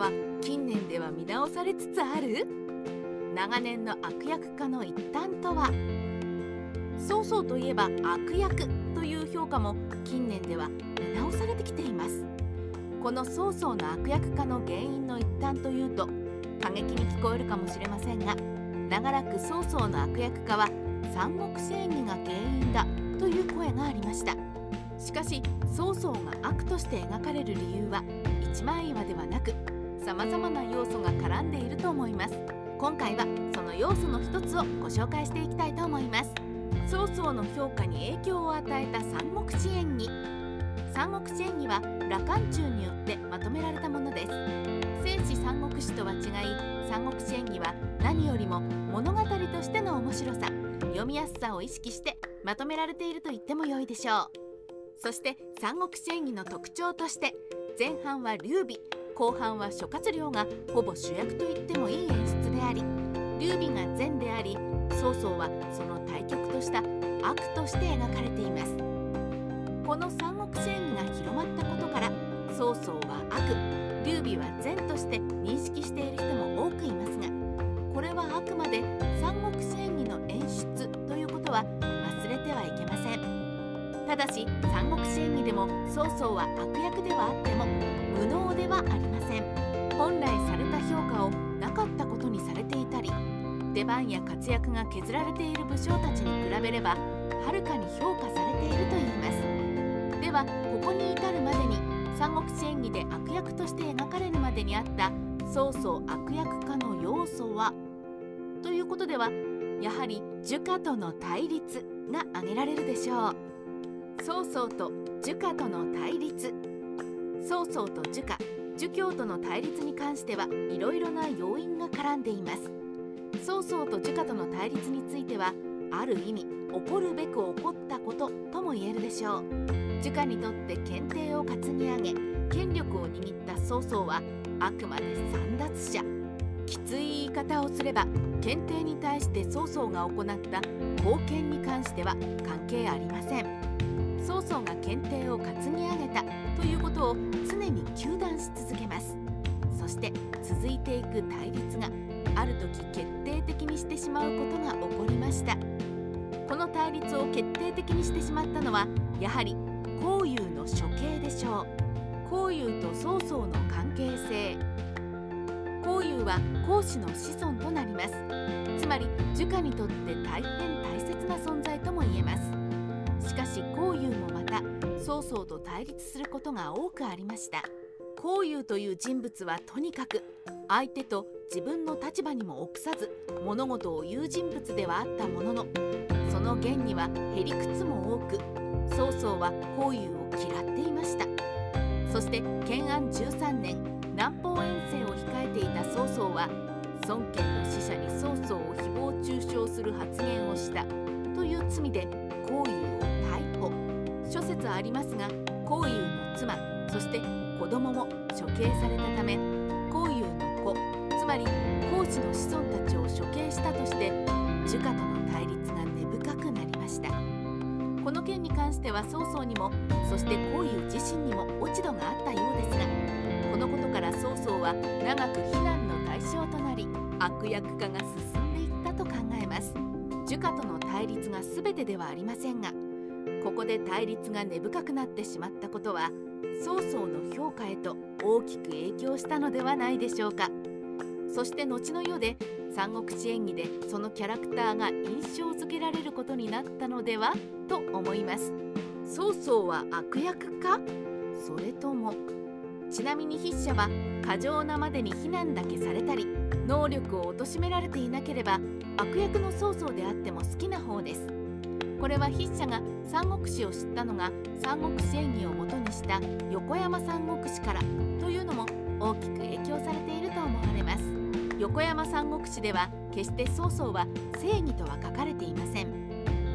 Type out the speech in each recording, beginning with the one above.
は近年では見直されつつある？長年の悪役化の一端とは？曹操といえば悪役という評価も近年では見直されてきています。この曹操の悪役化の原因の一端というと過激に聞こえるかもしれませんが長らく曹操の悪役化は三国志演義が原因だという声がありました。しかし曹操が悪として描かれる理由は一枚岩ではなく様々な要素が絡んでいると思います。今回はその要素の一つをご紹介していきたいと思います。曹操の評価に影響を与えた三国志演義。三国志演義は羅漢中によってまとめられたものです。聖史三国志とは違い三国志演義は何よりも物語としての面白さ読みやすさを意識してまとめられていると言っても良いでしょう。そして三国志演義の特徴として前半は劉備後半は諸葛亮がほぼ主役と言ってもいい演出であり劉備が善であり曹操はその対極とした悪として描かれています。この三国志演が広まったことから曹操は悪劉備は善として認識している人も多くいますがこれはあくまで三国志演の演出ということは忘れてはいけません。ただし三国志演義でも曹操は悪役ではあっても無能ではありません。出番や活躍が削られている武将たちに比べればはるかに評価されていると言います。ではここに至るまでに三国志演義で悪役として描かれるまでにあった曹操悪役化の要素はということではやはり儒家との対立が挙げられるでしょう。曹操と儒家との対立曹操と儒家儒教との対立に関してはいろいろな要因が絡んでいます。曹操と儒家との対立についてはある意味起こるべく起こったこととも言えるでしょう。儒家にとって検定を担ぎ上げ権力を握った曹操はあくまで散奪者。きつい言い方をすれば検定に対して曹操が行った貢献に関しては関係ありません。曹操が検定を担ぎ上げたということを常に糾弾し続けます。そして続いていく対立がある時決定的にしてしまうことが起こりました。この対立を決定的にしてしまったのはやはり孔融の処刑でしょう。孔融と曹操の関係性。孔融は孔子の子孫となります。つまり儒家にとって大変大切な存在とも言えます。しかし孔融もまた曹操と対立することが多くありました。孔融という人物はとにかく相手と自分の立場にも臆さず物事を言う人物ではあったもののその言にはへりくつも多く曹操は孔融を嫌っていました。そして建安13年南方遠征を控えていた曹操は孫権の使者に曹操を誹謗中傷する発言をしたという罪で孔融諸説ありますが孔融の妻そして供も処刑されたため孔融の子つまり孔子の子孫たちを処刑したとして儒家との対立が根深くなりました。この件に関しては曹操にもそして孔融自身にも落ち度があったようですがこのことから曹操は長く非難の対象となり悪役化が進んでいったと考えます。儒家との対立が全てではありませんがここで対立が根深くなってしまったことは曹操の評価へと大きく影響したのではないでしょうか。そして後の世で三国志演義でそのキャラクターが印象づけられることになったのではと思います。曹操は悪役か？それとも。ちなみに筆者は過剰なまでに非難だけされたり能力を貶められていなければ悪役の曹操であっても好きな方です。これは筆者が三国志を知ったのが三国志演義をもとにした横山三国志からというのも大きく影響されていると思われます。横山三国志では決して曹操は正義とは書かれていません。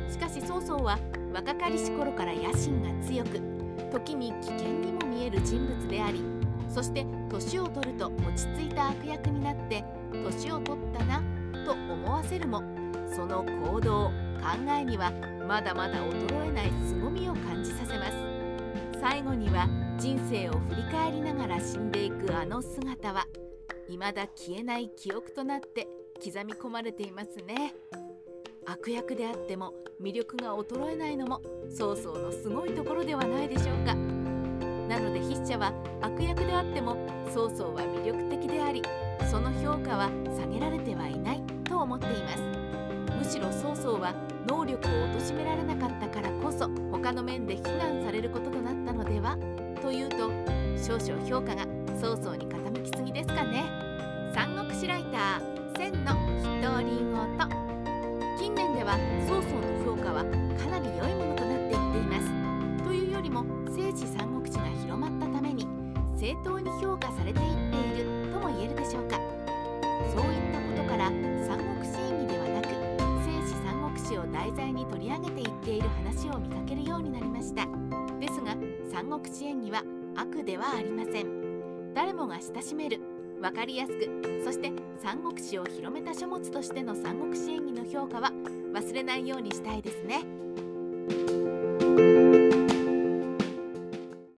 しかし曹操は若かりし頃から野心が強く時に危険にも見える人物でありそして年を取ると落ち着いた悪役になって年を取ったなと思わせるもその行動考えにはまだまだ衰えない凄みを感じさせます。最後には人生を振り返りながら死んでいくあの姿は未だ消えない記憶となって刻み込まれていますね。悪役であっても魅力が衰えないのも曹操のすごいところではないでしょうか。なので筆者は悪役であっても曹操は魅力的でありその評価は下げられてはいないと思っています。むしろ曹操は能力を貶められなかったからこそ他の面で非難されることとなったのでは？というと少々評価が曹操に傾きすぎですかね。三国志ライター千の筆頭リンゴと。近年では曹操の評価はかなり国志演義は悪ではありません。誰もが親しめる分かりやすくそして三国志を広めた書物としての三国志演義の評価は忘れないようにしたいですね。